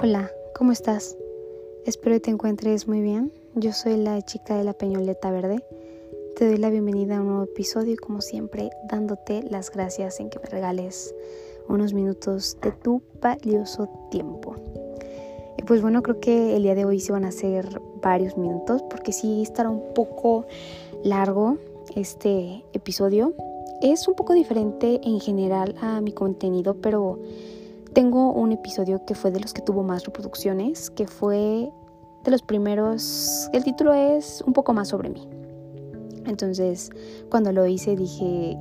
Hola, ¿cómo estás? Espero que te encuentres muy bien. Yo soy la chica de la peñoleta verde. Te doy la bienvenida a un nuevo episodio y como siempre dándote las gracias en que me regales unos minutos de tu valioso tiempo. Y pues bueno, creo que el día de hoy se van a hacer varios minutos porque sí estará un poco largo este episodio. Es un poco diferente en general a mi contenido, pero tengo un episodio que fue de los que tuvo más reproducciones, que fue de los primeros, el título es un poco más sobre mí. Entonces, cuando lo hice dije,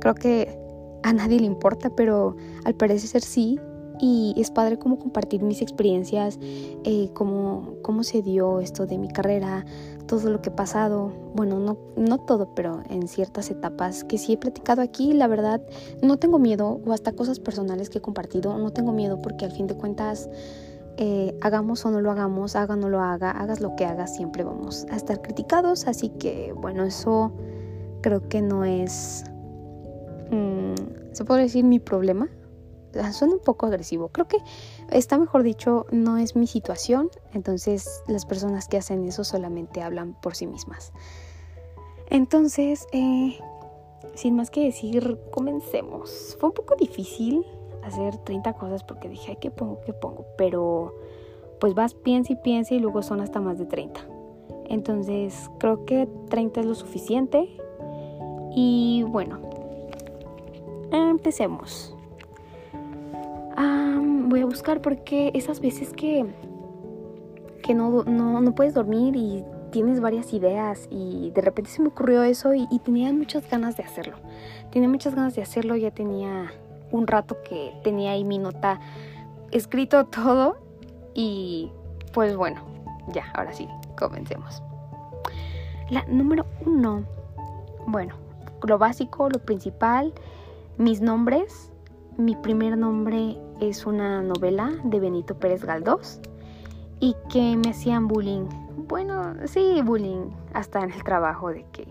creo que a nadie le importa, pero al parecer sí, y es padre como compartir mis experiencias, eh, cómo, cómo se dio esto de mi carrera, todo lo que he pasado, bueno, no, no todo, pero en ciertas etapas que sí he platicado aquí, la verdad, no tengo miedo, o hasta cosas personales que he compartido, no tengo miedo porque al fin de cuentas, eh, hagamos o no lo hagamos, haga o no lo haga, hagas lo que hagas, siempre vamos a estar criticados, así que bueno, eso creo que no es, mm, se puede decir mi problema, suena un poco agresivo. Creo que está mejor dicho, no es mi situación, entonces las personas que hacen eso solamente hablan por sí mismas. Entonces, eh, sin más que decir, comencemos. Fue un poco difícil hacer 30 cosas porque dije, ay, ¿qué pongo? ¿Qué pongo? Pero pues vas, piensa y piensa y luego son hasta más de 30. Entonces, creo que 30 es lo suficiente. Y bueno, empecemos voy a buscar porque esas veces que, que no, no, puedes dormir y tienes varias ideas y de repente se me ocurrió eso y, tenía muchas ganas de hacerlo. Tenía muchas ganas de hacerlo, ya tenía un rato que tenía ahí mi nota escrito todo y pues bueno, ya, ahora sí, comencemos. La número uno, bueno, lo básico, lo principal, mis nombres. Mi primer nombre es una novela de Benito Pérez Galdós y que me hacían bullying. Bueno, sí, bullying hasta en el trabajo de que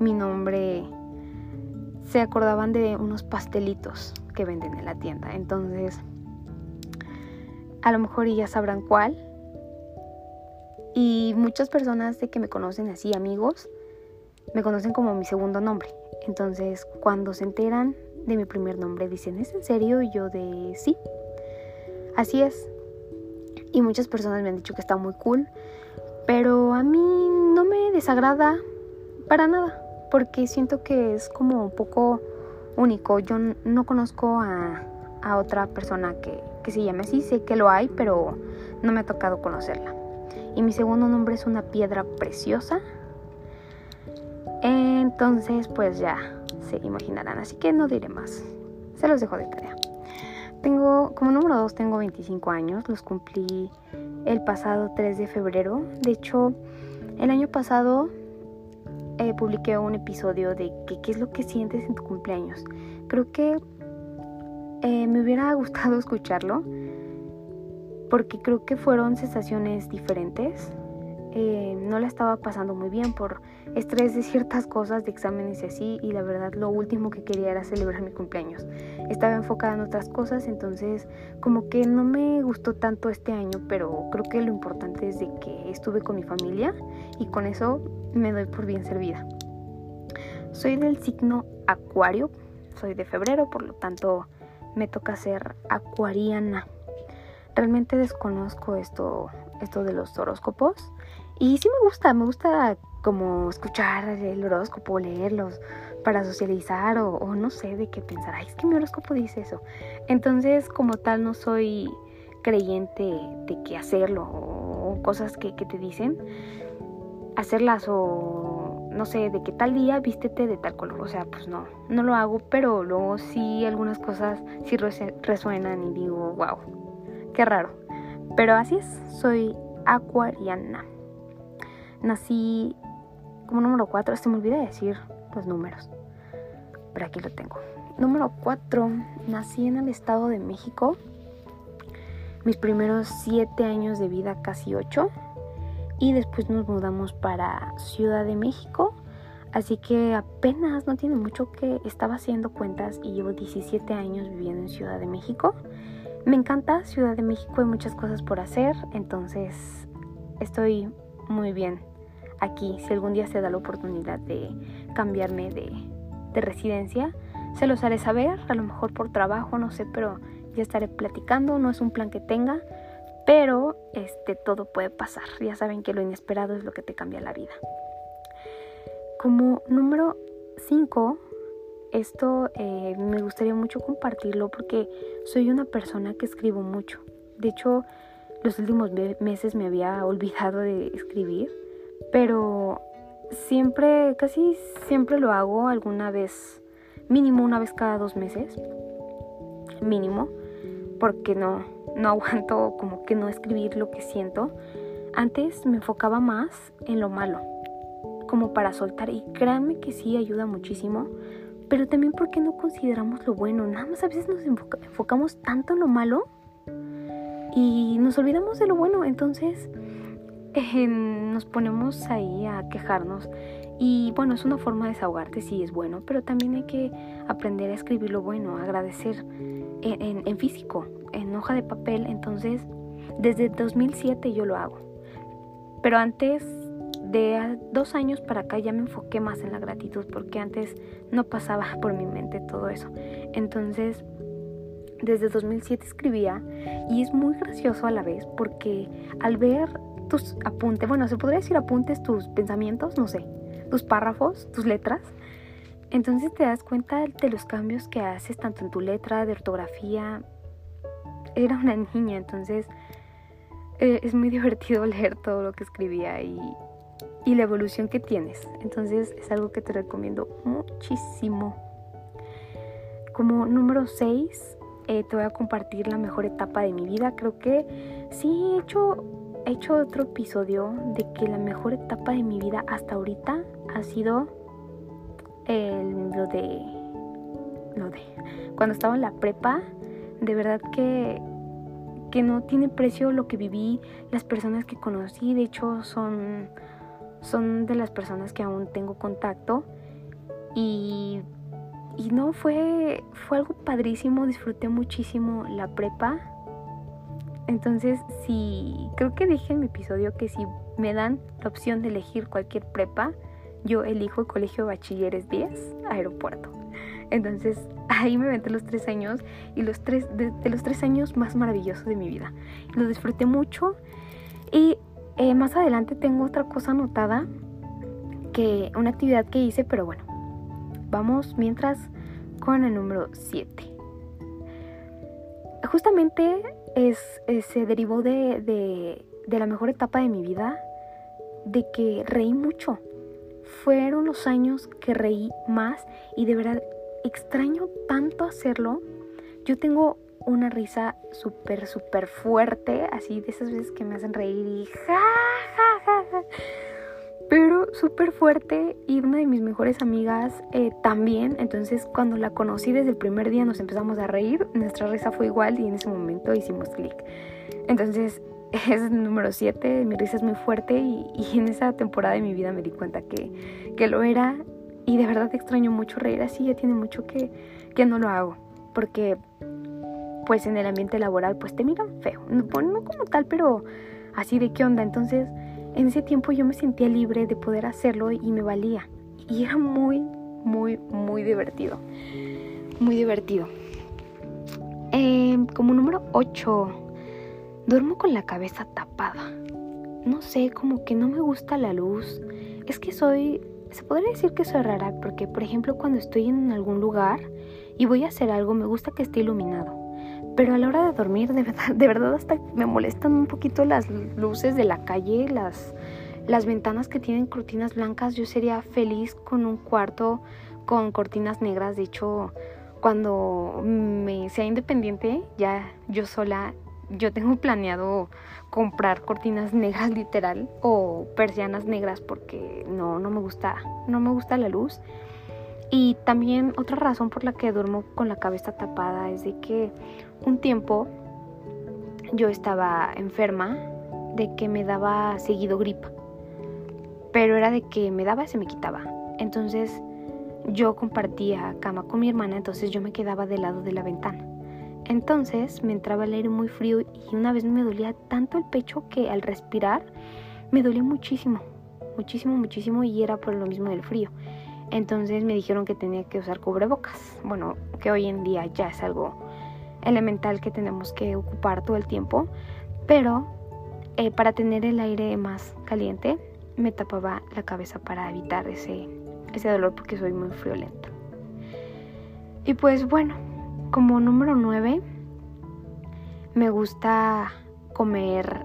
mi nombre se acordaban de unos pastelitos que venden en la tienda. Entonces, a lo mejor ya sabrán cuál. Y muchas personas de que me conocen así, amigos, me conocen como mi segundo nombre. Entonces, cuando se enteran de mi primer nombre. Dicen, ¿es en serio? Y yo de sí. Así es. Y muchas personas me han dicho que está muy cool. Pero a mí no me desagrada para nada. Porque siento que es como un poco único. Yo no conozco a, a otra persona que, que se llame así. Sé que lo hay, pero no me ha tocado conocerla. Y mi segundo nombre es una piedra preciosa. Entonces, pues ya, se imaginarán, así que no diré más. Se los dejo de tarea. Tengo, como número 2, tengo 25 años, los cumplí el pasado 3 de febrero. De hecho, el año pasado eh, publiqué un episodio de qué es lo que sientes en tu cumpleaños. Creo que eh, me hubiera gustado escucharlo porque creo que fueron sensaciones diferentes. Eh, no la estaba pasando muy bien por estrés de ciertas cosas, de exámenes y así, y la verdad lo último que quería era celebrar mi cumpleaños. Estaba enfocada en otras cosas, entonces como que no me gustó tanto este año, pero creo que lo importante es de que estuve con mi familia y con eso me doy por bien servida. Soy del signo Acuario, soy de febrero, por lo tanto me toca ser acuariana. Realmente desconozco esto, esto de los horóscopos y sí me gusta, me gusta como escuchar el horóscopo, leerlos para socializar o, no sé de qué pensar. Ay, es que mi horóscopo dice eso. Entonces, como tal, no soy creyente de que hacerlo o, cosas que, que, te dicen, hacerlas o no sé, de que tal día vístete de tal color. O sea, pues no, no lo hago, pero luego sí algunas cosas sí resuenan y digo, wow, qué raro. Pero así es, soy acuariana. Nací como número 4, se me olvida decir los números, pero aquí lo tengo. Número 4, nací en el Estado de México. Mis primeros 7 años de vida, casi 8. Y después nos mudamos para Ciudad de México. Así que apenas no tiene mucho que estaba haciendo cuentas y llevo 17 años viviendo en Ciudad de México. Me encanta Ciudad de México, hay muchas cosas por hacer, entonces estoy muy bien aquí. Si algún día se da la oportunidad de cambiarme de, de residencia, se los haré saber, a lo mejor por trabajo, no sé, pero ya estaré platicando, no es un plan que tenga, pero este todo puede pasar. Ya saben que lo inesperado es lo que te cambia la vida. Como número 5, esto eh, me gustaría mucho compartirlo porque soy una persona que escribo mucho. De hecho, los últimos meses me había olvidado de escribir, pero siempre, casi siempre lo hago alguna vez, mínimo una vez cada dos meses, mínimo, porque no, no aguanto como que no escribir lo que siento. Antes me enfocaba más en lo malo, como para soltar, y créanme que sí ayuda muchísimo, pero también porque no consideramos lo bueno, nada más a veces nos enfocamos tanto en lo malo y nos olvidamos de lo bueno, entonces eh, nos ponemos ahí a quejarnos. Y bueno, es una forma de desahogarte, sí es bueno, pero también hay que aprender a escribir lo bueno, agradecer en, en, físico, en hoja de papel. Entonces, desde 2007 yo lo hago. Pero antes de dos años para acá ya me enfoqué más en la gratitud porque antes no pasaba por mi mente todo eso. Entonces, desde 2007 escribía y es muy gracioso a la vez porque al ver tus apuntes, bueno, se podría decir apuntes, tus pensamientos, no sé, tus párrafos, tus letras, entonces te das cuenta de los cambios que haces tanto en tu letra, de ortografía. Era una niña, entonces eh, es muy divertido leer todo lo que escribía y, y la evolución que tienes. Entonces es algo que te recomiendo muchísimo. Como número 6, eh, te voy a compartir la mejor etapa de mi vida. Creo que sí he hecho, he hecho otro episodio de que la mejor etapa de mi vida hasta ahorita ha sido el, lo de... Lo de... Cuando estaba en la prepa, de verdad que que no tiene precio lo que viví, las personas que conocí, de hecho son son de las personas que aún tengo contacto y y no, fue, fue algo padrísimo, disfruté muchísimo la prepa. Entonces, si creo que dije en mi episodio que si me dan la opción de elegir cualquier prepa, yo elijo el Colegio Bachilleres 10, aeropuerto. Entonces, ahí me metí los tres años y los tres, de, los tres años más maravillosos de mi vida. Lo disfruté mucho y eh, más adelante tengo otra cosa anotada, que una actividad que hice, pero bueno, Vamos mientras con el número 7. Justamente es, se derivó de, de, la mejor etapa de mi vida, de que reí mucho. Fueron los años que reí más y de verdad extraño tanto hacerlo. Yo tengo una risa súper, súper fuerte, así de esas veces que me hacen reír y pero súper fuerte y una de mis mejores amigas eh, también. Entonces cuando la conocí desde el primer día nos empezamos a reír, nuestra risa fue igual y en ese momento hicimos clic. Entonces es el número 7, mi risa es muy fuerte y, en esa temporada de mi vida me di cuenta que, que lo era y de verdad extraño mucho reír así, ya tiene mucho que, que no lo hago, porque pues en el ambiente laboral pues te miran feo, no como tal, pero así de qué onda, entonces en ese tiempo yo me sentía libre de poder hacerlo y me valía. Y era muy, muy, muy divertido. Muy divertido. Em, como número 8, duermo con la cabeza tapada. No sé, como que no me gusta la luz. Es que soy, se podría decir que soy rara porque, por ejemplo, cuando estoy en algún lugar y voy a hacer algo, me gusta que esté iluminado. Pero a la hora de dormir, de verdad, de verdad hasta me molestan un poquito las luces de la calle, las, las ventanas que tienen cortinas blancas. Yo sería feliz con un cuarto con cortinas negras. De hecho, cuando me sea independiente, ya yo sola, yo tengo planeado comprar cortinas negras literal o persianas negras porque no, no me gusta, no me gusta la luz. Y también otra razón por la que duermo con la cabeza tapada es de que un tiempo yo estaba enferma de que me daba seguido gripa. Pero era de que me daba y se me quitaba. Entonces yo compartía cama con mi hermana, entonces yo me quedaba del lado de la ventana. Entonces me entraba el aire muy frío y una vez me dolía tanto el pecho que al respirar me dolía muchísimo, muchísimo, muchísimo y era por lo mismo del frío. Entonces me dijeron que tenía que usar cubrebocas. Bueno, que hoy en día ya es algo elemental que tenemos que ocupar todo el tiempo. Pero eh, para tener el aire más caliente me tapaba la cabeza para evitar ese, ese dolor porque soy muy friolenta. Y pues bueno, como número 9 me gusta comer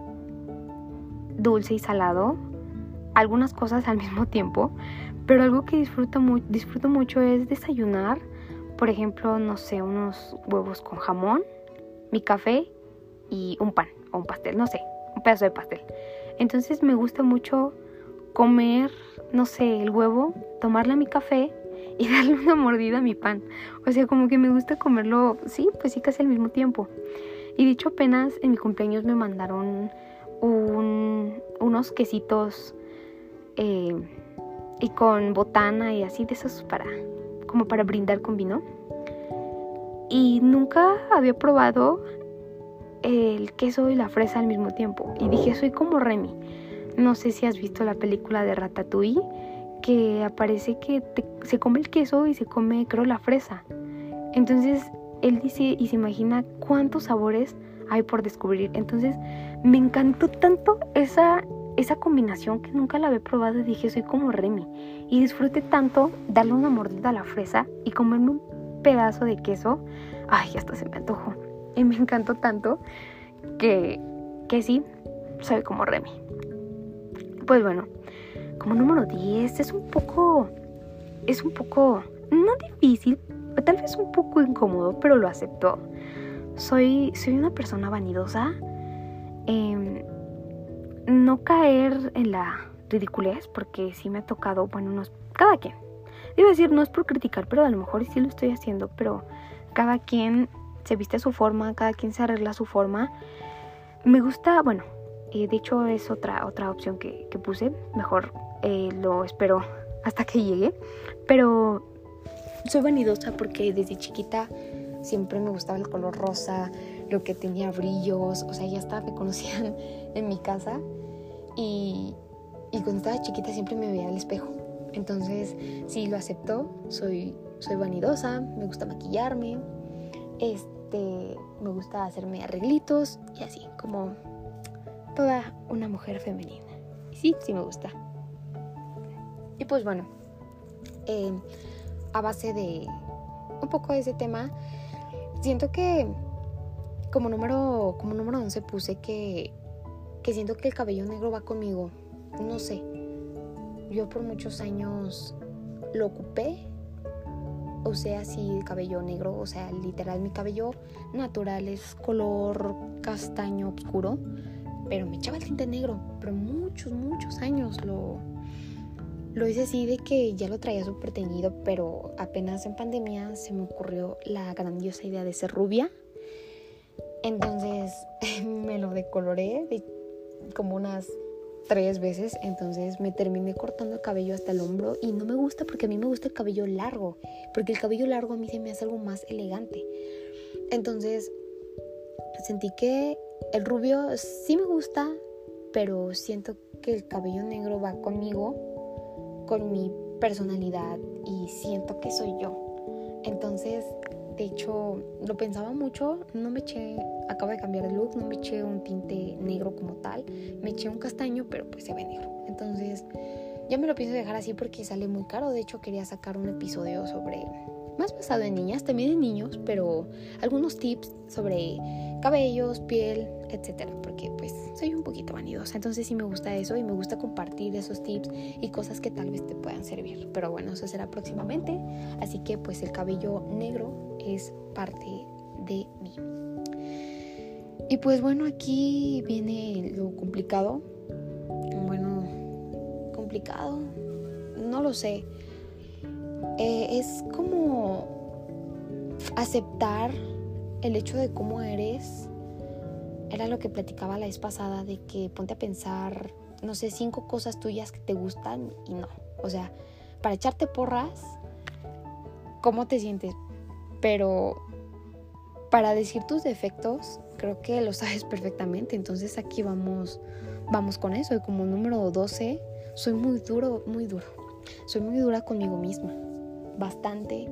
dulce y salado, algunas cosas al mismo tiempo, pero algo que disfruto mucho es desayunar, por ejemplo, no sé, unos huevos con jamón, mi café y un pan o un pastel, no sé, un pedazo de pastel. Entonces me gusta mucho comer, no sé, el huevo, tomarle mi café y darle una mordida a mi pan. O sea, como que me gusta comerlo, sí, pues sí, casi al mismo tiempo. Y dicho apenas en mi cumpleaños me mandaron unos quesitos eh, y con botana y así de esos para como para brindar con vino. Y nunca había probado el queso y la fresa al mismo tiempo. Y dije soy como Remy. No sé si has visto la película de Ratatouille que aparece que se come el queso y se come creo la fresa. Entonces él dice y se imagina cuántos sabores hay por descubrir. Entonces me encantó tanto esa esa combinación que nunca la había probado y dije, soy como Remy. Y disfruté tanto darle una mordida a la fresa y comerme un pedazo de queso. Ay, hasta se me antojó. Y me encantó tanto que, que sí, soy como Remy. Pues bueno, como número 10 es un poco, es un poco, no difícil, tal vez un poco incómodo, pero lo acepto. Soy, soy una persona vanidosa. Eh, no caer en la ridiculez, porque sí me ha tocado, bueno, no es, cada quien. Debo decir, no es por criticar, pero a lo mejor sí lo estoy haciendo, pero cada quien se viste a su forma, cada quien se arregla a su forma. Me gusta, bueno, eh, de hecho es otra, otra opción que, puse, mejor eh, lo espero hasta que llegue, pero soy vanidosa porque desde chiquita siempre me gustaba el color rosa, lo que tenía brillos, o sea, ya hasta me conocían en mi casa y, cuando estaba chiquita siempre me veía al espejo. Entonces, sí, lo acepto, soy, soy vanidosa, me gusta maquillarme, este, me gusta hacerme arreglitos y así, como toda una mujer femenina. Y sí, sí me gusta. Y pues bueno, eh, a base de un poco de ese tema, siento que como número, como número 11 puse que que siento que el cabello negro va conmigo. No sé. Yo por muchos años lo ocupé. O sea, el cabello negro, o sea, literal mi cabello natural es color castaño oscuro, pero me echaba el tinte negro, pero muchos, muchos años lo, lo hice así de que ya lo traía súper teñido, pero apenas en pandemia se me ocurrió la grandiosa idea de ser rubia. Entonces me lo decoloré, de como unas tres veces, entonces me terminé cortando el cabello hasta el hombro y no me gusta porque a mí me gusta el cabello largo, porque el cabello largo a mí se me hace algo más elegante. Entonces sentí que el rubio sí me gusta, pero siento que el cabello negro va conmigo, con mi personalidad y siento que soy yo. Entonces de hecho, lo pensaba mucho, no me eché, acabo de cambiar de look, no me eché un tinte negro como tal, me eché un castaño, pero pues se ve negro. Entonces, ya me lo pienso dejar así porque sale muy caro. De hecho, quería sacar un episodio sobre más basado en niñas, también en niños, pero algunos tips sobre cabellos, piel, etcétera, porque pues soy un poquito vanidosa, entonces sí me gusta eso y me gusta compartir esos tips y cosas que tal vez te puedan servir. Pero bueno, eso será próximamente, así que pues el cabello negro es parte de mí. Y pues bueno, aquí viene lo complicado. Bueno, complicado, no lo sé eh, es como aceptar el hecho de cómo eres. Era lo que platicaba la vez pasada, de que ponte a pensar, no sé, cinco cosas tuyas que te gustan y no. O sea, para echarte porras, ¿cómo te sientes? Pero para decir tus defectos, creo que lo sabes perfectamente. Entonces aquí vamos, vamos con eso. Y como número 12, soy muy duro, muy duro. Soy muy dura conmigo misma. Bastante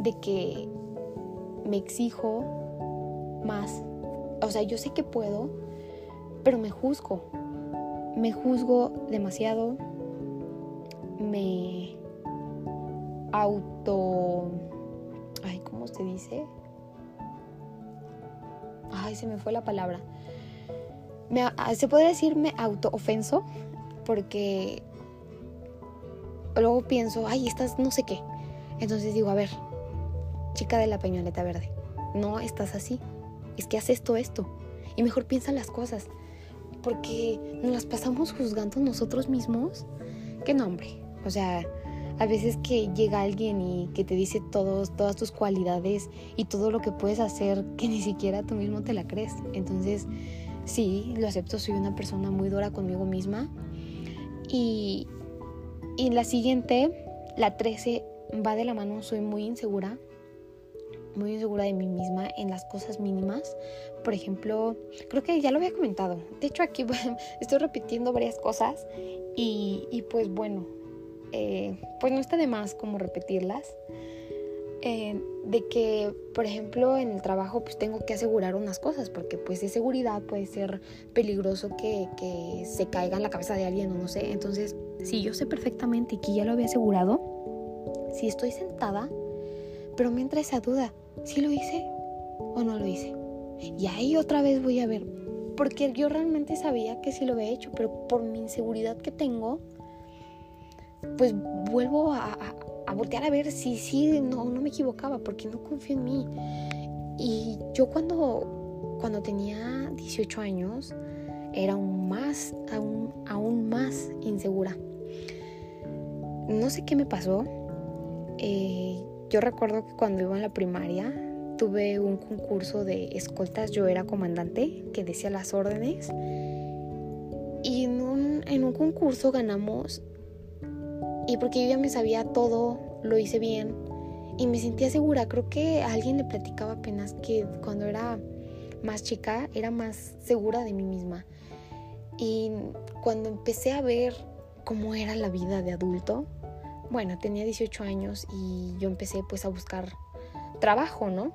de que me exijo más. O sea, yo sé que puedo, pero me juzgo. Me juzgo demasiado. Me auto... Ay, ¿cómo se dice? Ay, se me fue la palabra. Se puede decirme autoofenso porque luego pienso, ay, estás no sé qué. Entonces digo, a ver, chica de la peñoleta verde, no estás así. Es que haces esto, esto. Y mejor piensa las cosas. Porque nos las pasamos juzgando nosotros mismos. Qué nombre. O sea, a veces que llega alguien y que te dice todos, todas tus cualidades y todo lo que puedes hacer que ni siquiera tú mismo te la crees. Entonces, sí, lo acepto, soy una persona muy dura conmigo misma. Y, y la siguiente, la 13, va de la mano, soy muy insegura, muy insegura de mí misma en las cosas mínimas. Por ejemplo, creo que ya lo había comentado. De hecho, aquí estoy repitiendo varias cosas y, y pues bueno, eh, pues no está de más como repetirlas. Eh, de que, por ejemplo, en el trabajo pues tengo que asegurar unas cosas, porque pues de seguridad puede ser peligroso que, que se caiga en la cabeza de alguien o no sé. Entonces, si yo sé perfectamente que ya lo había asegurado, si estoy sentada, pero me entra esa duda, si lo hice o no lo hice. Y ahí otra vez voy a ver, porque yo realmente sabía que sí lo había hecho, pero por mi inseguridad que tengo, pues vuelvo a, voltear a ver si sí, no, no me equivocaba, porque no confío en mí. Y yo cuando, cuando tenía 18 años, era aún más, aún, aún más insegura. No sé qué me pasó. Eh, yo recuerdo que cuando iba en la primaria tuve un concurso de escoltas, yo era comandante que decía las órdenes. Y en un, en un concurso ganamos y porque yo ya me sabía todo, lo hice bien y me sentía segura. Creo que alguien le platicaba apenas que cuando era más chica era más segura de mí misma. Y cuando empecé a ver cómo era la vida de adulto, bueno, tenía 18 años y yo empecé pues a buscar trabajo, ¿no?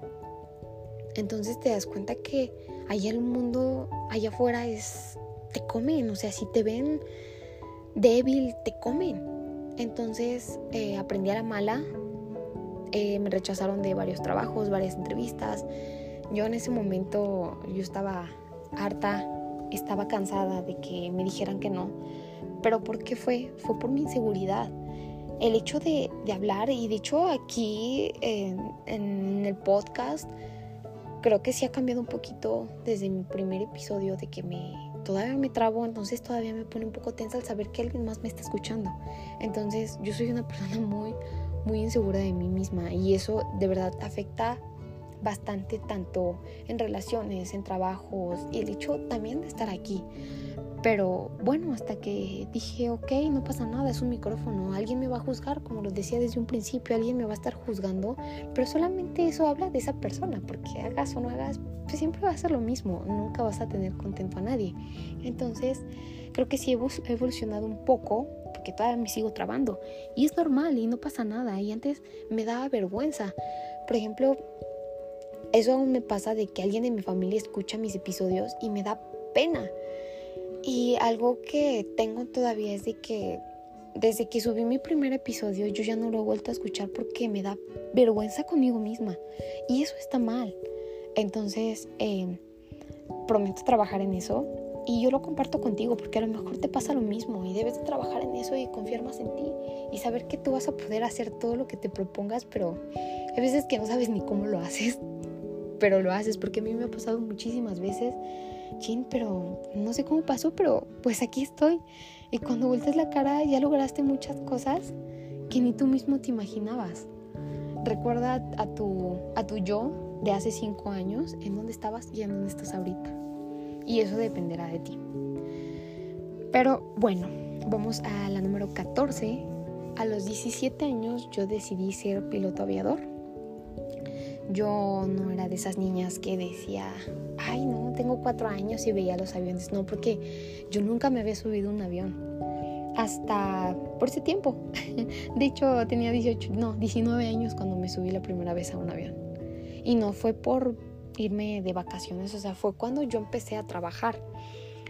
Entonces te das cuenta que allá el mundo, allá afuera es, te comen, o sea, si te ven débil, te comen. Entonces eh, aprendí a la mala, eh, me rechazaron de varios trabajos, varias entrevistas. Yo en ese momento yo estaba harta, estaba cansada de que me dijeran que no. Pero ¿por qué fue? Fue por mi inseguridad. El hecho de, hablar, y de hecho aquí en, en el podcast, creo que sí ha cambiado un poquito desde mi primer episodio de que me todavía me trabo, entonces todavía me pone un poco tensa al saber que alguien más me está escuchando. Entonces yo soy una persona muy, muy insegura de mí misma y eso de verdad afecta bastante tanto en relaciones, en trabajos y el hecho también de estar aquí. Pero bueno, hasta que dije, ok, no pasa nada, es un micrófono, alguien me va a juzgar, como lo decía desde un principio, alguien me va a estar juzgando, pero solamente eso habla de esa persona, porque hagas o no hagas, pues siempre va a ser lo mismo, nunca vas a tener contento a nadie. Entonces, creo que sí he evolucionado un poco, porque todavía me sigo trabando, y es normal y no pasa nada, y antes me daba vergüenza. Por ejemplo, eso aún me pasa de que alguien de mi familia escucha mis episodios y me da pena y algo que tengo todavía es de que desde que subí mi primer episodio yo ya no lo he vuelto a escuchar porque me da vergüenza conmigo misma. Y eso está mal. Entonces, em, prometo trabajar en eso. Y yo lo comparto contigo porque a lo mejor te pasa lo mismo y debes trabajar en eso y confiar más en ti y saber que tú vas a poder hacer todo lo que te propongas, pero hay veces que no sabes ni cómo lo haces, pero lo haces porque a mí me ha pasado muchísimas veces chin, pero no sé cómo pasó, pero pues aquí estoy. Y cuando vueltas la cara ya lograste muchas cosas que ni tú mismo te imaginabas. Recuerda a tu, a tu yo de hace cinco años, en dónde estabas y en dónde estás ahorita. Y eso dependerá de ti. Pero bueno, vamos a la número 14. A los 17 años yo decidí ser piloto aviador. Yo no era de esas niñas que decía, ay no, tengo cuatro años y veía los aviones. No, porque yo nunca me había subido un avión. Hasta por ese tiempo. De hecho, tenía 18, no, 19 años cuando me subí la primera vez a un avión. Y no fue por irme de vacaciones, o sea, fue cuando yo empecé a trabajar.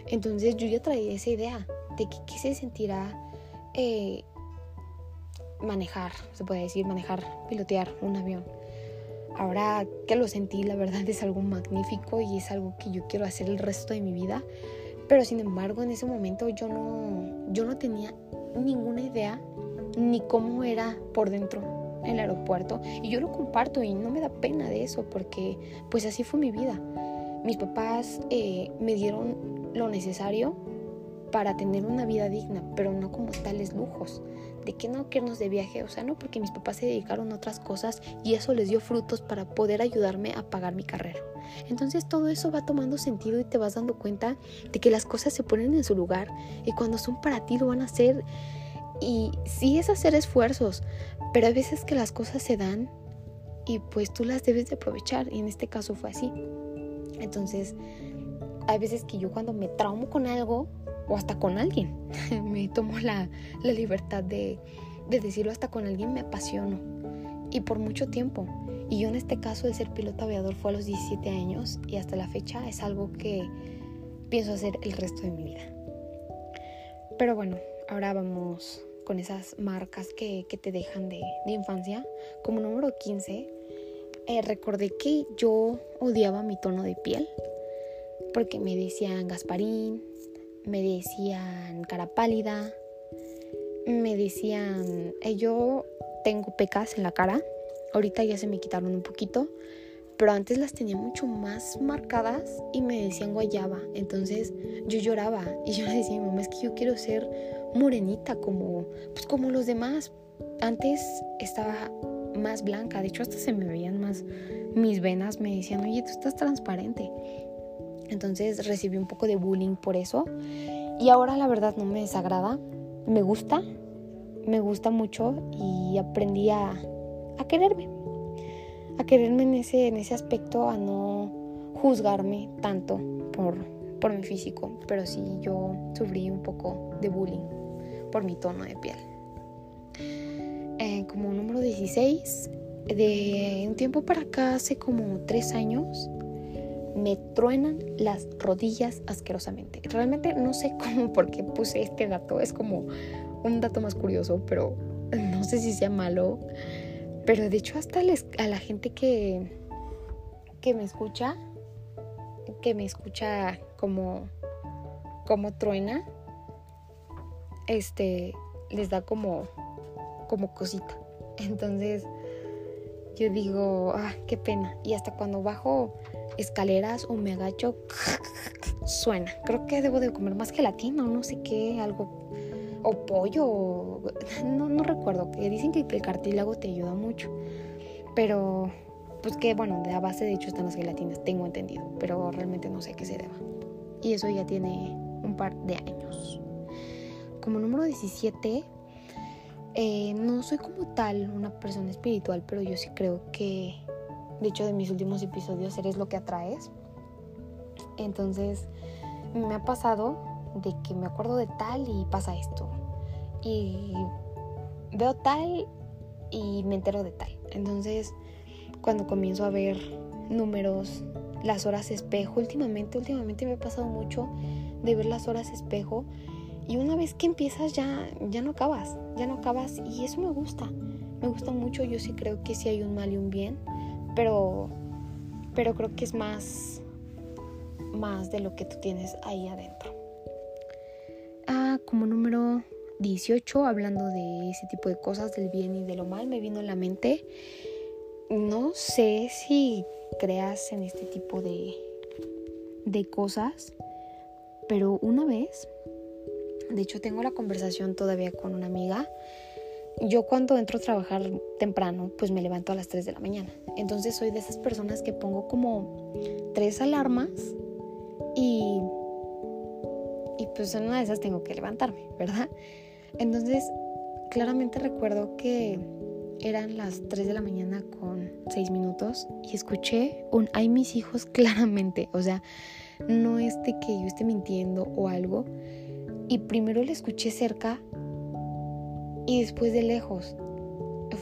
Entonces yo ya traía esa idea de que qué se sentirá eh, manejar, se puede decir, manejar, pilotear un avión. Ahora que lo sentí, la verdad es algo magnífico y es algo que yo quiero hacer el resto de mi vida. Pero sin embargo, en ese momento yo no, yo no tenía ninguna idea ni cómo era por dentro el aeropuerto. Y yo lo comparto y no me da pena de eso porque pues así fue mi vida. Mis papás eh, me dieron lo necesario para tener una vida digna, pero no como tales lujos. De que no quernos de viaje, o sea, no porque mis papás se dedicaron a otras cosas y eso les dio frutos para poder ayudarme a pagar mi carrera. Entonces todo eso va tomando sentido y te vas dando cuenta de que las cosas se ponen en su lugar y cuando son para ti lo van a hacer. Y sí es hacer esfuerzos, pero hay veces que las cosas se dan y pues tú las debes de aprovechar y en este caso fue así. Entonces, hay veces que yo cuando me traumo con algo, o hasta con alguien. me tomo la, libertad de, decirlo hasta con alguien, me apasiono. Y por mucho tiempo. Y yo en este caso el ser piloto aviador fue a los 17 años y hasta la fecha es algo que pienso hacer el resto de mi vida. Pero bueno, ahora vamos con esas marcas que, te dejan de, infancia. Como número 15, eh, recordé que yo odiaba mi tono de piel porque me decían Gasparín, me decían cara pálida, me decían, yo tengo pecas en la cara, ahorita ya se me quitaron un poquito, pero antes las tenía mucho más marcadas y me decían guayaba, entonces yo lloraba y yo le decía a mi mamá, es que yo quiero ser morenita como, pues como los demás. Antes estaba más blanca, de hecho hasta se me veían más mis venas, me decían, oye, tú estás transparente. Entonces recibí un poco de bullying por eso. Y ahora la verdad no me desagrada. Me gusta. Me gusta mucho y aprendí a, quererme. A quererme en ese, en ese aspecto, a no juzgarme tanto por, por mi físico. Pero sí yo sufrí un poco de bullying por mi tono de piel. Eh, como número 16, de un tiempo para acá, hace como tres años, me truenan las rodillas asquerosamente. Realmente no sé cómo, por qué puse este dato. Es como un dato más curioso, pero no sé si sea malo. Pero de hecho hasta a la gente que, que me escucha, que me escucha como, como truena, este, les da como, como cosita. Entonces yo digo, ah, qué pena. Y hasta cuando bajo escaleras o me agacho, suena. Creo que debo de comer más gelatina o no sé qué, algo, o pollo, no, no recuerdo, dicen que el cartílago te ayuda mucho, pero pues que bueno, de a base de hecho están las gelatinas, tengo entendido, pero realmente no sé qué se deba. Y eso ya tiene un par de años. Como número 17, eh, no soy como tal una persona espiritual, pero yo sí creo que de hecho de mis últimos episodios, eres lo que atraes. Entonces me ha pasado de que me acuerdo de tal y pasa esto. Y veo tal y me entero de tal. Entonces cuando comienzo a ver números, las horas espejo, últimamente, últimamente me ha pasado mucho de ver las horas espejo. Y una vez que empiezas ya, ya no acabas, ya no acabas y eso me gusta, me gusta mucho, yo sí creo que si hay un mal y un bien, pero, pero creo que es más, más de lo que tú tienes ahí adentro. Ah, como número 18, hablando de ese tipo de cosas, del bien y de lo mal, me vino a la mente, no sé si creas en este tipo de, de cosas, pero una vez, de hecho tengo la conversación todavía con una amiga, yo cuando entro a trabajar temprano, pues me levanto a las 3 de la mañana. Entonces soy de esas personas que pongo como tres alarmas y, y pues en una de esas tengo que levantarme, ¿verdad? Entonces claramente recuerdo que eran las 3 de la mañana con seis minutos y escuché un ay mis hijos claramente. O sea, no es que yo esté mintiendo o algo. Y primero le escuché cerca y después de lejos.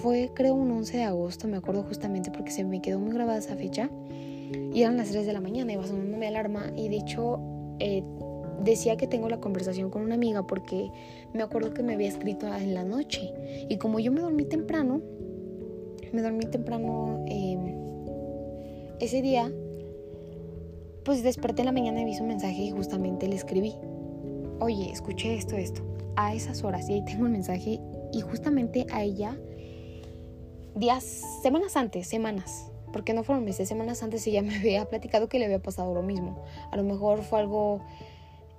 Fue creo un 11 de agosto, me acuerdo justamente porque se me quedó muy grabada esa fecha. Y eran las 3 de la mañana, iba sonando mi alarma y de hecho eh, decía que tengo la conversación con una amiga porque me acuerdo que me había escrito en la noche. Y como yo me dormí temprano, me dormí temprano em, ese día, pues desperté en la mañana y vi su mensaje y justamente le escribí. Oye, escuché esto, esto, a esas horas. Y ahí tengo el mensaje y justamente a ella, días, semanas antes, semanas, porque no fueron meses, semanas antes ella me había platicado que le había pasado lo mismo. A lo mejor fue algo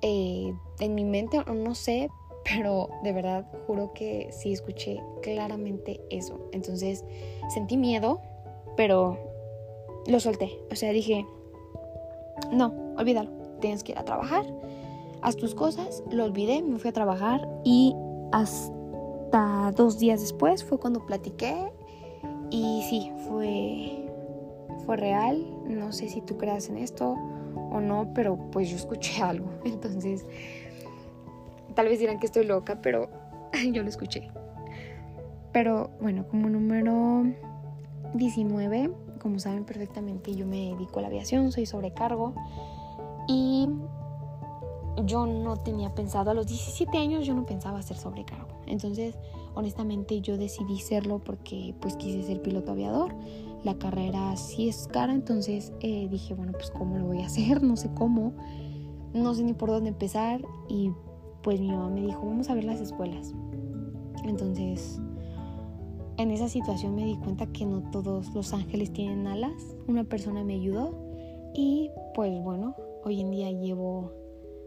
eh, en mi mente, no sé, pero de verdad juro que sí escuché claramente eso. Entonces sentí miedo, pero lo solté. O sea, dije, no, olvídalo, tienes que ir a trabajar, haz tus cosas, lo olvidé, me fui a trabajar y hasta dos días después fue cuando platiqué y sí, fue, fue real. No sé si tú creas en esto o no, pero pues yo escuché algo. Entonces, tal vez dirán que estoy loca, pero yo lo escuché. Pero bueno, como número 19, como saben perfectamente, yo me dedico a la aviación, soy sobrecargo y yo no tenía pensado, a los 17 años yo no pensaba ser sobrecargo. Entonces, honestamente yo decidí serlo porque pues quise ser piloto aviador. La carrera sí es cara, entonces eh, dije, bueno, pues cómo lo voy a hacer, no sé cómo, no sé ni por dónde empezar y pues mi mamá me dijo, vamos a ver las escuelas. Entonces, en esa situación me di cuenta que no todos los ángeles tienen alas, una persona me ayudó y pues bueno, hoy en día llevo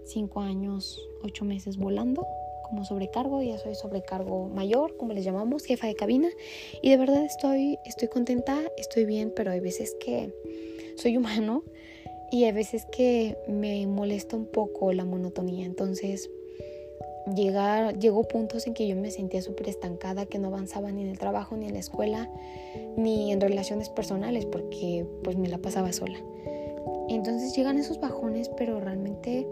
cinco años, ocho meses volando como sobrecargo, ya soy sobrecargo mayor, como les llamamos, jefa de cabina. Y de verdad estoy, estoy contenta, estoy bien, pero hay veces que soy humano y hay veces que me molesta un poco la monotonía. Entonces, llegar, llegó puntos en que yo me sentía súper estancada, que no avanzaba ni en el trabajo, ni en la escuela, ni en relaciones personales, porque pues me la pasaba sola. Entonces llegan esos bajones, pero realmente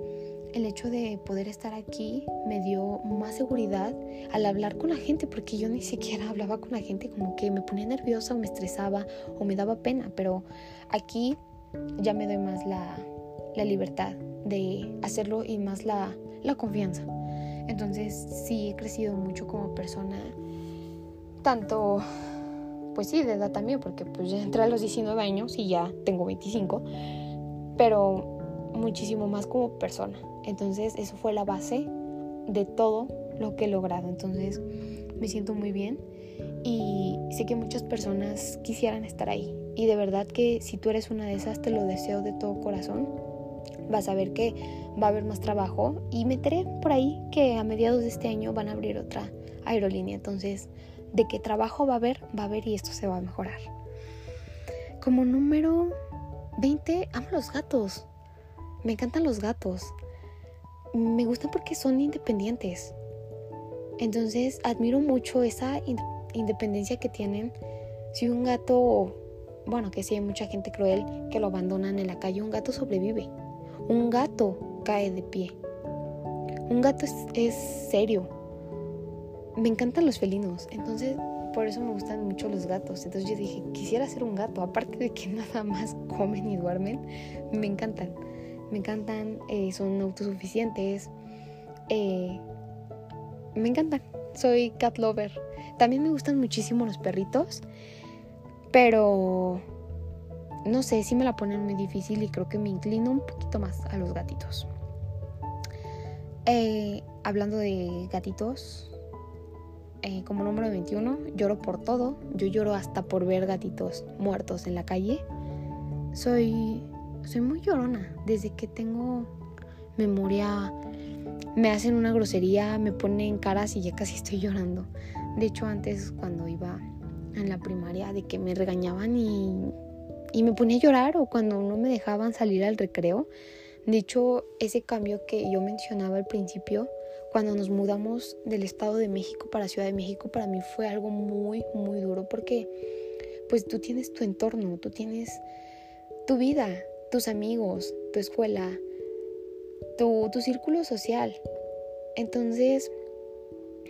el hecho de poder estar aquí me dio más seguridad al hablar con la gente, porque yo ni siquiera hablaba con la gente, como que me ponía nerviosa o me estresaba o me daba pena, pero aquí ya me doy más la, libertad de hacerlo y más la, la confianza. Entonces sí he crecido mucho como persona, tanto, pues sí, de edad también, porque pues ya entré a los 19 años y ya tengo 25, pero muchísimo más como persona. Entonces eso fue la base de todo lo que he logrado. Entonces me siento muy bien y sé que muchas personas quisieran estar ahí. Y de verdad que si tú eres una de esas, te lo deseo de todo corazón. Vas a ver que va a haber más trabajo y meteré por ahí que a mediados de este año van a abrir otra aerolínea. Entonces, de qué trabajo va a haber, va a haber y esto se va a mejorar. Como número 20, amo los gatos. Me encantan los gatos. Me gustan porque son independientes. Entonces admiro mucho esa independencia que tienen. Si un gato, bueno, que si hay mucha gente cruel que lo abandonan en la calle, un gato sobrevive. Un gato cae de pie. Un gato es, es serio. Me encantan los felinos. Entonces por eso me gustan mucho los gatos. Entonces yo dije, quisiera ser un gato. Aparte de que nada más comen y duermen, me encantan me encantan, eh, son autosuficientes, eh, me encantan, soy cat lover. También me gustan muchísimo los perritos, pero no sé, si me la ponen muy difícil y creo que me inclino un poquito más a los gatitos. Eh, hablando de gatitos, como número 21, lloro por todo. Yo lloro hasta por ver gatitos muertos en la calle. Soy soy muy llorona. Desde que tengo memoria, me hacen una grosería, me ponen caras y ya casi estoy llorando. De hecho, antes cuando iba en la primaria, de que me regañaban y, y me ponía a llorar o cuando no me dejaban salir al recreo. De hecho, ese cambio que yo mencionaba al principio, cuando nos mudamos del Estado de México para Ciudad de México, para mí fue algo muy, muy duro porque pues tú tienes tu entorno, tú tienes tu vida, tus amigos, tu escuela, tu, tu círculo social. Entonces,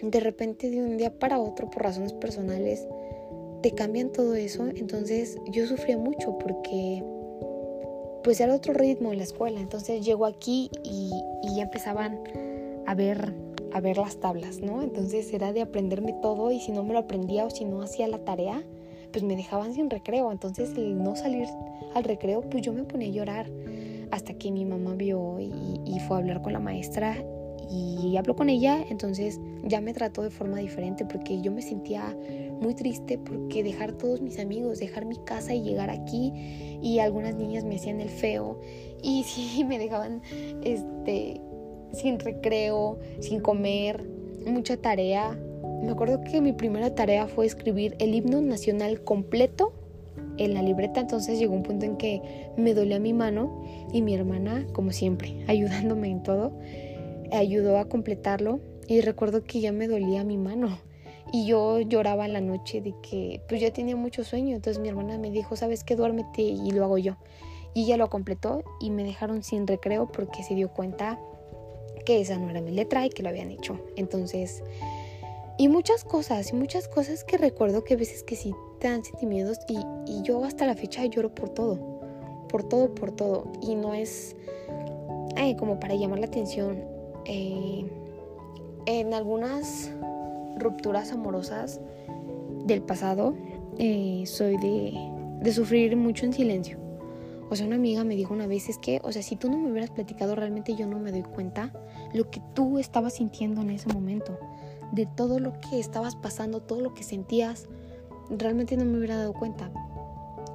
de repente de un día para otro, por razones personales, te cambian todo eso. Entonces yo sufría mucho porque pues era otro ritmo en la escuela. Entonces llego aquí y, y ya empezaban a ver, a ver las tablas, ¿no? Entonces era de aprenderme todo y si no me lo aprendía o si no hacía la tarea, pues me dejaban sin recreo. Entonces el no salir al recreo, pues yo me ponía a llorar hasta que mi mamá vio y, y fue a hablar con la maestra y habló con ella, entonces ya me trató de forma diferente porque yo me sentía muy triste porque dejar todos mis amigos, dejar mi casa y llegar aquí y algunas niñas me hacían el feo y sí me dejaban este sin recreo, sin comer, mucha tarea. Me acuerdo que mi primera tarea fue escribir el himno nacional completo en la libreta, entonces llegó un punto en que me dolía mi mano y mi hermana, como siempre, ayudándome en todo, ayudó a completarlo y recuerdo que ya me dolía mi mano y yo lloraba la noche de que pues yo tenía mucho sueño, entonces mi hermana me dijo, "¿Sabes qué? Duérmete" y lo hago yo. Y ella lo completó y me dejaron sin recreo porque se dio cuenta que esa no era mi letra y que lo habían hecho. Entonces, y muchas cosas, y muchas cosas que recuerdo que a veces que sí te dan sentimientos y, y yo hasta la fecha lloro por todo, por todo, por todo. Y no es como para llamar la atención. Eh, en algunas rupturas amorosas del pasado, eh, soy de, de sufrir mucho en silencio. O sea, una amiga me dijo una vez, es que, o sea, si tú no me hubieras platicado, realmente yo no me doy cuenta lo que tú estabas sintiendo en ese momento, de todo lo que estabas pasando, todo lo que sentías, realmente no me hubiera dado cuenta.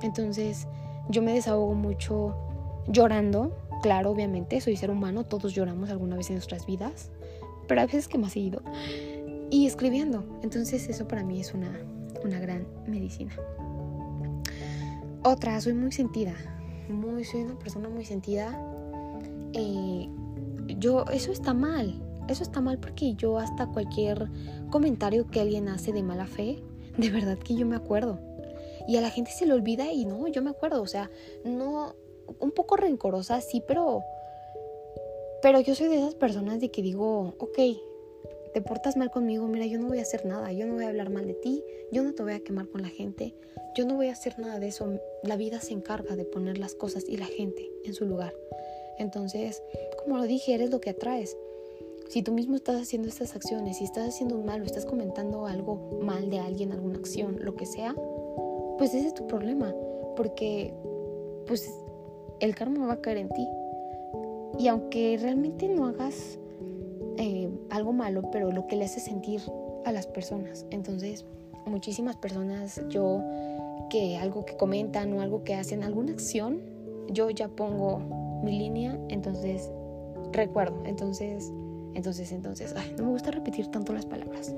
Entonces, yo me desahogo mucho llorando, claro, obviamente, soy ser humano, todos lloramos alguna vez en nuestras vidas, pero a veces que más seguido y escribiendo. Entonces eso para mí es una, una gran medicina. Otra, soy muy sentida. Muy, soy una persona muy sentida. Eh, yo, eso está mal. Eso está mal porque yo hasta cualquier comentario que alguien hace de mala fe, de verdad que yo me acuerdo. Y a la gente se le olvida y no, yo me acuerdo. O sea, no, un poco rencorosa, sí, pero... Pero yo soy de esas personas de que digo, ok, te portas mal conmigo, mira, yo no voy a hacer nada, yo no voy a hablar mal de ti, yo no te voy a quemar con la gente, yo no voy a hacer nada de eso. La vida se encarga de poner las cosas y la gente en su lugar. Entonces, como lo dije, eres lo que atraes. Si tú mismo estás haciendo estas acciones, si estás haciendo mal o estás comentando algo mal de alguien, alguna acción, lo que sea, pues ese es tu problema, porque pues el karma va a caer en ti. Y aunque realmente no hagas eh, algo malo, pero lo que le hace sentir a las personas. Entonces, muchísimas personas, yo que algo que comentan o algo que hacen, alguna acción, yo ya pongo mi línea, entonces recuerdo, entonces, entonces, entonces, no me gusta repetir tanto las palabras,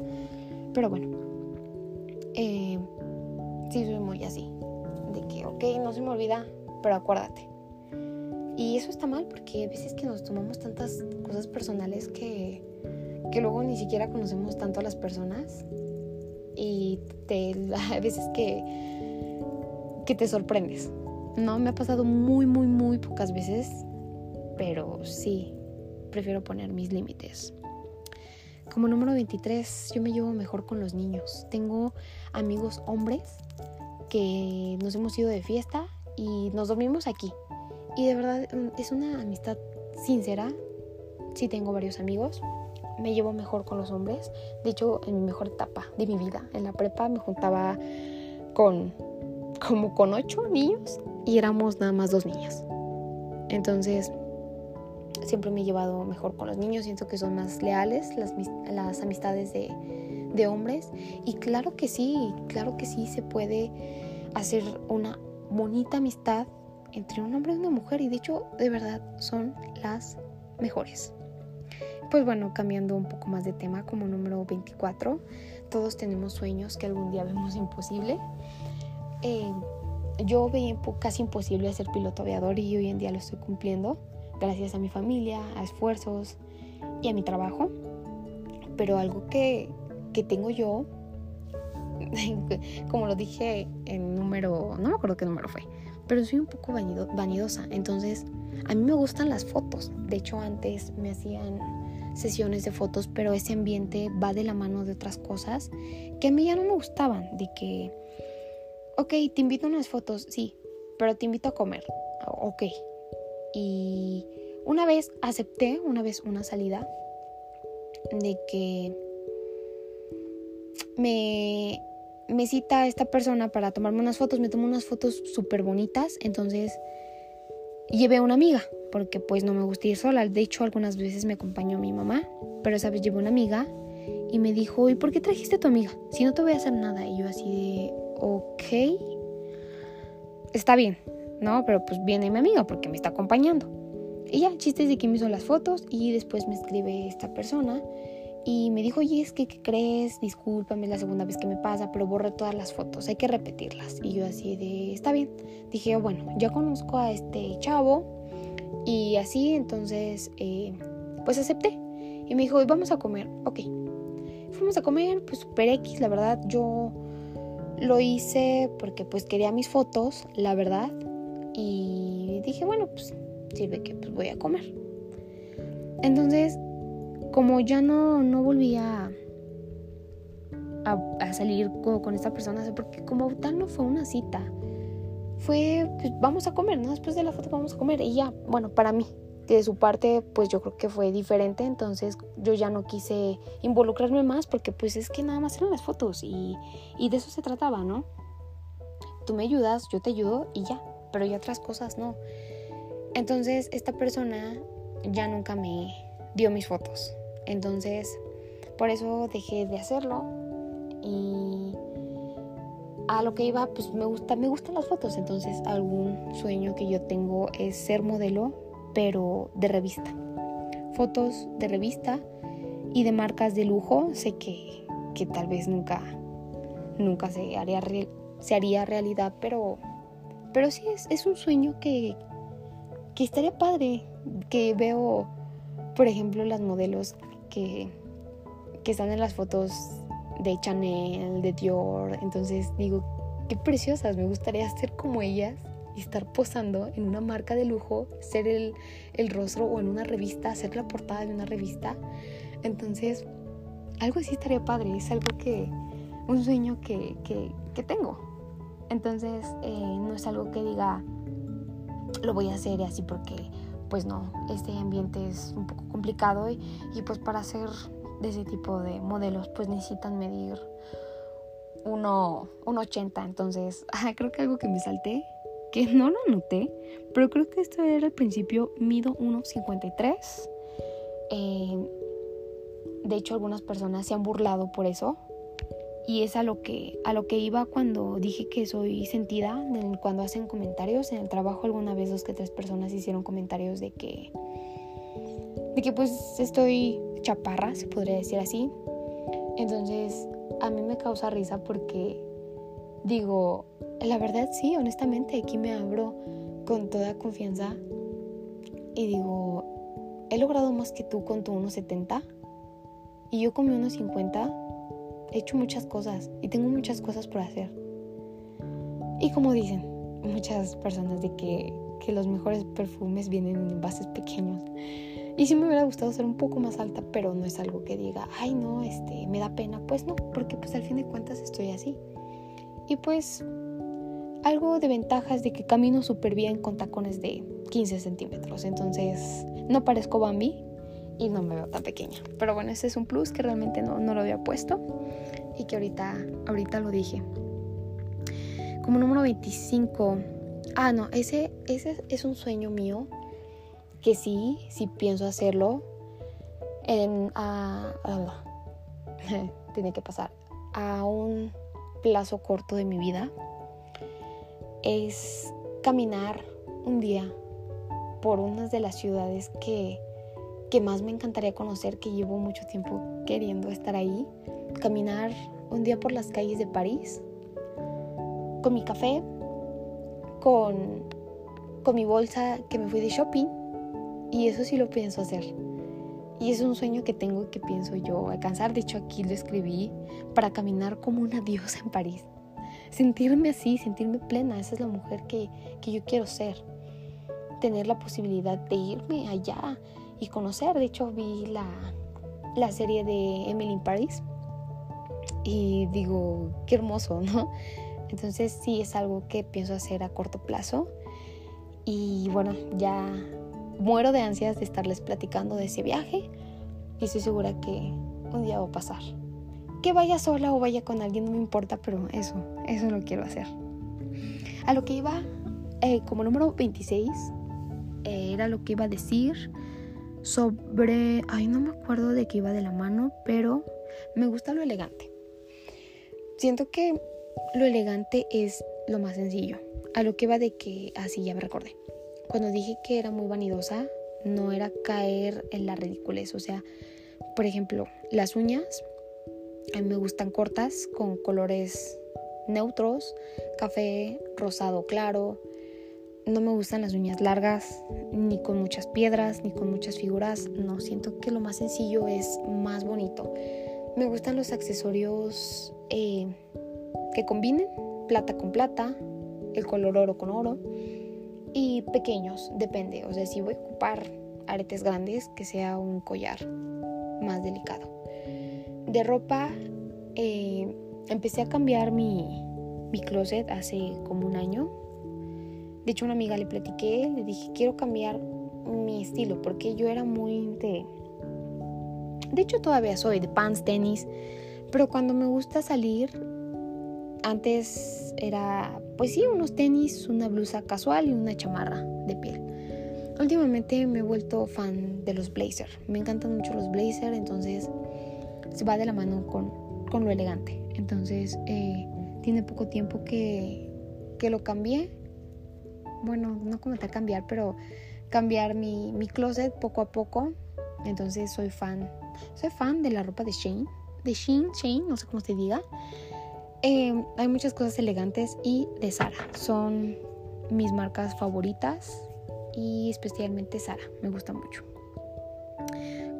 pero bueno, eh, sí soy muy así, de que, ok, no se me olvida, pero acuérdate, y eso está mal porque a veces que nos tomamos tantas cosas personales que, que luego ni siquiera conocemos tanto a las personas y te, a veces que, que te sorprendes. No, me ha pasado muy, muy, muy pocas veces, pero sí, prefiero poner mis límites. Como número 23, yo me llevo mejor con los niños. Tengo amigos hombres que nos hemos ido de fiesta y nos dormimos aquí. Y de verdad mm, es una amistad sincera. Sí tengo varios amigos. Me llevo mejor con los hombres. De hecho, en mi mejor etapa de mi vida, en la prepa, me juntaba con como con ocho niños y éramos nada más dos niñas. Entonces, siempre me he llevado mejor con los niños. Siento que son más leales las, las amistades de, de hombres. Y claro que sí, claro que sí se puede hacer una bonita amistad entre un hombre y una mujer y de hecho de verdad son las mejores. Pues bueno, cambiando un poco más de tema como número 24, todos tenemos sueños que algún día vemos imposible. Eh, yo veía casi imposible ser piloto aviador y hoy en día lo estoy cumpliendo gracias a mi familia, a esfuerzos y a mi trabajo. Pero algo que, que tengo yo como lo dije en número, no me acuerdo qué número fue, pero soy un poco vanidosa. Entonces, a mí me gustan las fotos. De hecho, antes me hacían sesiones de fotos, pero ese ambiente va de la mano de otras cosas que a mí ya no me gustaban. De que, ok, te invito a unas fotos, sí, pero te invito a comer. Ok. Y una vez acepté, una vez una salida, de que me, me cita esta persona para tomarme unas fotos, me tomó unas fotos súper bonitas, entonces llevé a una amiga, porque pues no me gusta ir sola, de hecho algunas veces me acompañó mi mamá, pero esa vez llevé una amiga y me dijo, ¿y por qué trajiste a tu amiga? Si no te voy a hacer nada, y yo así de, ok, está bien, ¿no? Pero pues viene mi amiga porque me está acompañando. Y ya, chistes de que me hizo las fotos y después me escribe esta persona y me dijo, oye, es que, ¿qué crees? Discúlpame, es la segunda vez que me pasa, pero borré todas las fotos, hay que repetirlas. Y yo así de, está bien. Dije, bueno, ya conozco a este chavo y así, entonces, eh, pues acepté. Y me dijo, vamos a comer, ok. Fuimos a comer, pues super X, la verdad, yo lo hice porque pues quería mis fotos, la verdad. Y dije, bueno, pues sirve que pues voy a comer. Entonces como ya no, no volví a, a, salir con, esta persona, porque como tal no fue una cita, fue, pues vamos a comer, ¿no? Después de la foto vamos a comer. Y ya, bueno, para mí, de su parte, pues yo creo que fue diferente, entonces yo ya no quise involucrarme más porque pues es que nada más eran las fotos y, y de eso se trataba, ¿no? Tú me ayudas, yo te ayudo y ya, pero ya otras cosas no. Entonces esta persona ya nunca me dio mis fotos. Entonces, por eso dejé de hacerlo y a lo que iba, pues me gusta, me gustan las fotos, entonces algún sueño que yo tengo es ser modelo, pero de revista. Fotos de revista y de marcas de lujo, sé que, que tal vez nunca, nunca se haría, se haría realidad, pero, pero sí es, es un sueño que, que estaría padre, que veo, por ejemplo, las modelos que, están en las fotos de Chanel, de Dior. Entonces digo, qué preciosas, me gustaría ser como ellas y estar posando en una marca de lujo, ser el, rostro o en una revista, ser la portada de una revista. Entonces, algo así estaría padre, es algo que, un sueño que, tengo. Entonces, eh, no es algo que diga, lo voy a hacer así porque pues no, este ambiente es un poco complicado y, pues para hacer de ese tipo de modelos pues necesitan medir 1,80. Entonces, creo que algo que me salté, que no lo noté, pero creo que esto era al principio, mido 1,53. Eh, de hecho, algunas personas se han burlado por eso, y es a lo que a lo que iba cuando dije que soy sentida cuando hacen comentarios en el trabajo alguna vez dos que tres personas hicieron comentarios de que de que pues estoy chaparra se podría decir así. Entonces a mí me causa risa porque digo la verdad sí honestamente aquí me abro con toda confianza y digo he logrado más que tú con tu 1.70 y yo con mi 1.50 he hecho muchas cosas y tengo muchas cosas por hacer. Y como dicen muchas personas de que, que los mejores perfumes vienen en envases pequeños. Y sí me hubiera gustado ser un poco más alta, pero no es algo que diga, ay no, este, me da pena. Pues no, porque pues al fin de cuentas estoy así. Y pues algo de ventaja es de que camino súper bien con tacones de 15 centímetros. Entonces no parezco Bambi, y no me veo tan pequeña. Pero bueno, ese es un plus que realmente no, no lo había puesto y que ahorita, ahorita lo dije. Como número 25. Ah, no, ese, ese es un sueño mío que sí, sí pienso hacerlo. En, a, tiene que pasar a un plazo corto de mi vida. Es caminar un día por unas de las ciudades que que más me encantaría conocer, que llevo mucho tiempo queriendo estar ahí. Caminar un día por las calles de París, con mi café, con, con mi bolsa que me fui de shopping. Y eso sí lo pienso hacer. Y es un sueño que tengo que pienso yo alcanzar. De hecho, aquí lo escribí para caminar como una diosa en París. Sentirme así, sentirme plena. Esa es la mujer que, que yo quiero ser. Tener la posibilidad de irme allá y conocer. De hecho, vi la, la serie de Emily in Paris. Y digo, qué hermoso, ¿no? Entonces sí es algo que pienso hacer a corto plazo. Y bueno, ya muero de ansias de estarles platicando de ese viaje y estoy segura que un día va a pasar. Que vaya sola o vaya con alguien no me importa, pero eso, eso lo quiero hacer. A lo que iba, eh, como número 26, eh, era lo que iba a decir sobre, ay, no me acuerdo de qué iba de la mano, pero me gusta lo elegante. Siento que lo elegante es lo más sencillo. A lo que iba de que, así ah, ya me recordé cuando dije que era muy vanidosa, no era caer en la ridiculez. O sea, por ejemplo, las uñas a mí me gustan cortas con colores neutros, café, rosado claro. No me gustan las uñas largas, ni con muchas piedras, ni con muchas figuras. No, siento que lo más sencillo es más bonito. Me gustan los accesorios eh, que combinen, plata con plata, el color oro con oro y pequeños, depende. O sea, si voy a ocupar aretes grandes, que sea un collar más delicado. De ropa, eh, empecé a cambiar mi, mi closet hace como un año. De hecho, una amiga le platiqué, le dije, quiero cambiar mi estilo, porque yo era muy de... De hecho, todavía soy de pants, tenis, pero cuando me gusta salir, antes era pues sí, unos tenis, una blusa casual y una chamarra de piel. Últimamente me he vuelto fan de los blazer. Me encantan mucho los blazer, entonces se va de la mano con, con lo elegante. Entonces eh, tiene poco tiempo que, que lo cambié. Bueno, no comentar cambiar, pero cambiar mi, mi closet poco a poco. Entonces soy fan. Soy fan de la ropa de Shane. De Shane, Shane, no sé cómo se diga. Em, hay muchas cosas elegantes y de Sara. Son mis marcas favoritas y especialmente Sara. Me gusta mucho.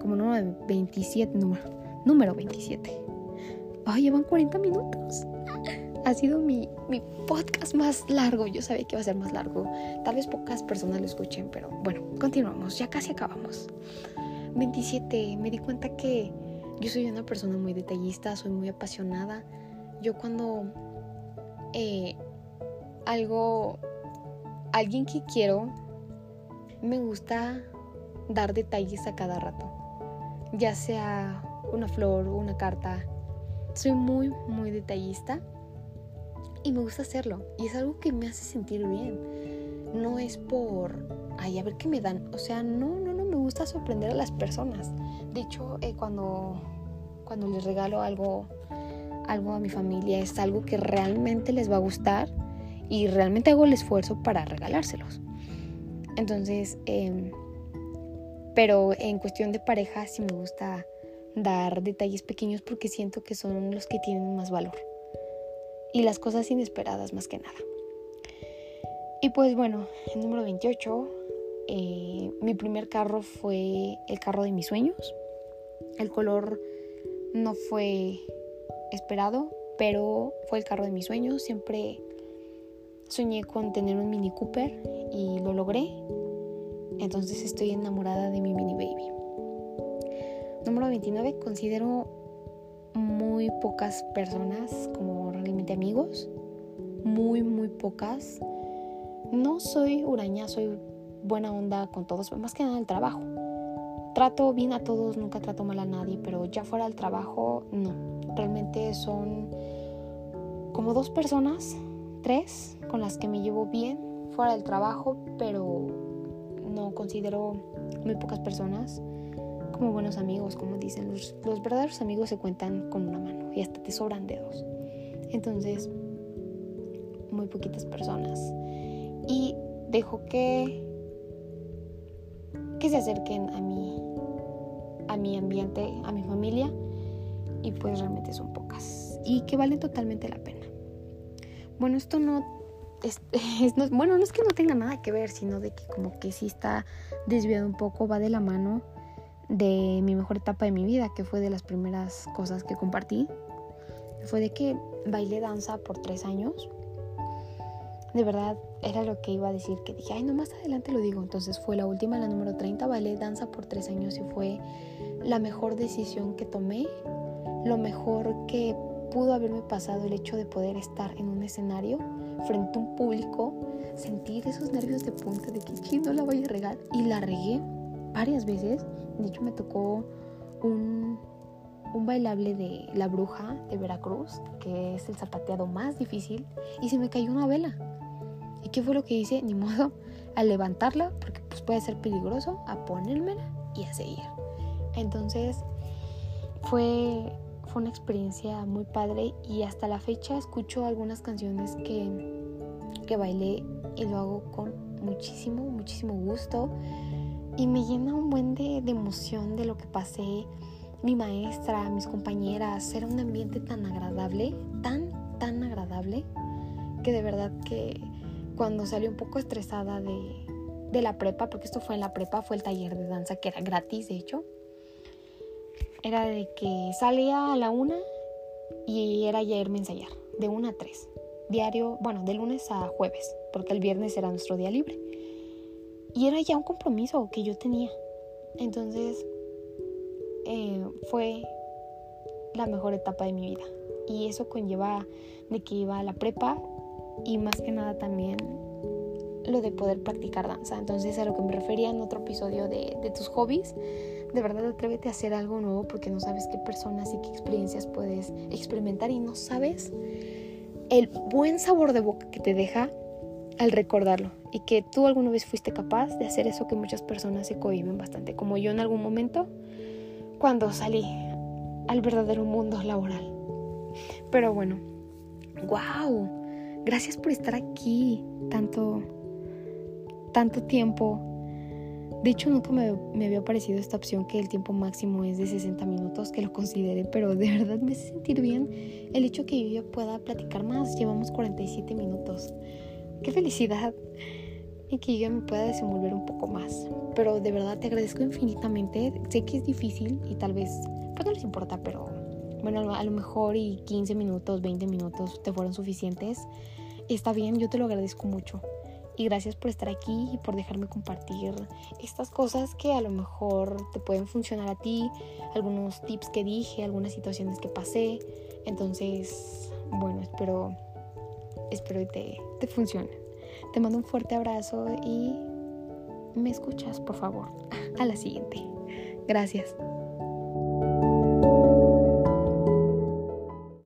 Como número 27, número, número 27. Ay, llevan 40 minutos. Ha sido mi, mi podcast más largo. Yo sabía que iba a ser más largo. Tal vez pocas personas lo escuchen, pero bueno, continuamos. Ya casi acabamos. 27. Me di cuenta que yo soy una persona muy detallista, soy muy apasionada yo cuando eh, algo, alguien que quiero, me gusta dar detalles a cada rato, ya sea una flor una carta. Soy muy, muy detallista y me gusta hacerlo. Y es algo que me hace sentir bien. No es por, ay, a ver qué me dan. O sea, no, no, no, me gusta sorprender a las personas. De hecho, eh, cuando, cuando les regalo algo algo a mi familia, es algo que realmente les va a gustar y realmente hago el esfuerzo para regalárselos. Entonces, em, pero en cuestión de pareja sí me gusta dar detalles pequeños porque siento que son los que tienen más valor. Y las cosas inesperadas más que nada. Y pues bueno, el número 28, eh, mi primer carro fue el carro de mis sueños. El color no fue esperado, pero fue el carro de mis sueños. Siempre soñé con tener un Mini Cooper y lo logré. Entonces estoy enamorada de mi Mini Baby. Número 29. Considero muy pocas personas como realmente amigos. Muy, muy pocas. No soy huraña, soy buena onda con todos, más que nada el trabajo. Trato bien a todos, nunca trato mal a nadie, pero ya fuera del trabajo, no. Realmente son como dos personas, tres, con las que me llevo bien fuera del trabajo, pero no considero muy pocas personas como buenos amigos, como dicen. Los, verdaderos amigos se cuentan con una mano y hasta te sobran dedos. Entonces, muy poquitas personas. Y dejo que que se acerquen a mi, a mi ambiente, a mi familia, y pues realmente son pocas y que valen totalmente la pena. Bueno, esto no es, bueno, no es que no tenga nada que ver, sino de que como que sí está desviado un poco, va de la mano de mi mejor etapa de mi vida, que fue de las primeras cosas que compartí. Fue de que bailé danza por tres años. De verdad, era lo que iba a decir, que dije, ay, no, más adelante lo digo. Entonces fue la última, la número 30, bailé danza por tres años y fue la mejor decisión que tomé, lo mejor que pudo haberme pasado el hecho de poder estar en un escenario frente a un público, sentir esos nervios de punta de que no la voy a regar y la regué varias veces. De hecho me tocó un, un bailable de La Bruja de Veracruz, que es el zapateado más difícil, y se me cayó una vela. ¿Y qué fue lo que hice? Ni modo, a levantarla, porque pues puede ser peligroso, a ponérmela y a seguir. Entonces fue fue una experiencia muy padre y hasta la fecha escucho algunas canciones que, que bailé y lo hago con muchísimo, muchísimo gusto y me llena un buen de, de emoción de lo que pasé, mi maestra, mis compañeras, era un ambiente tan agradable, tan, tan agradable, que de verdad que cuando salí un poco estresada de, de la prepa, porque esto fue en la prepa, fue el taller de danza que era gratis, de hecho, era de que salía a la una y era ya irme a ensayar, de una a tres. Diario, bueno, de lunes a jueves, porque el viernes era nuestro día libre. Y era ya un compromiso que yo tenía. Entonces, eh, fue la mejor etapa de mi vida. Y eso conlleva de que iba a la prepa y más que nada también lo de poder practicar danza. Entonces, a lo que me refería en otro episodio de, de tus hobbies, de verdad atrévete a hacer algo nuevo porque no sabes qué personas y qué experiencias puedes experimentar y no sabes el buen sabor de boca que te deja al recordarlo y que tú alguna vez fuiste capaz de hacer eso que muchas personas se cohiben bastante, como yo en algún momento cuando salí al verdadero mundo laboral. Pero bueno, wow, gracias por estar aquí tanto, tanto tiempo de hecho, nunca me, había parecido esta opción que el tiempo máximo es de 60 minutos, que lo considere, pero de verdad me hace sentir bien el hecho que yo ya pueda platicar más. Llevamos 47 minutos. ¡Qué felicidad! Y que yo me pueda desenvolver un poco más. Pero de verdad te agradezco infinitamente. Sé que es difícil y tal vez, pues no les importa, pero bueno, a lo mejor y 15 minutos, 20 minutos te fueron suficientes. Está bien, yo te lo agradezco mucho y gracias por estar aquí y por dejarme compartir estas cosas que a lo mejor te pueden funcionar a ti, algunos tips que dije, algunas situaciones que pasé. Entonces, bueno, espero, espero que te, te funcione. Te mando un fuerte abrazo y me escuchas, por favor. A la siguiente. Gracias.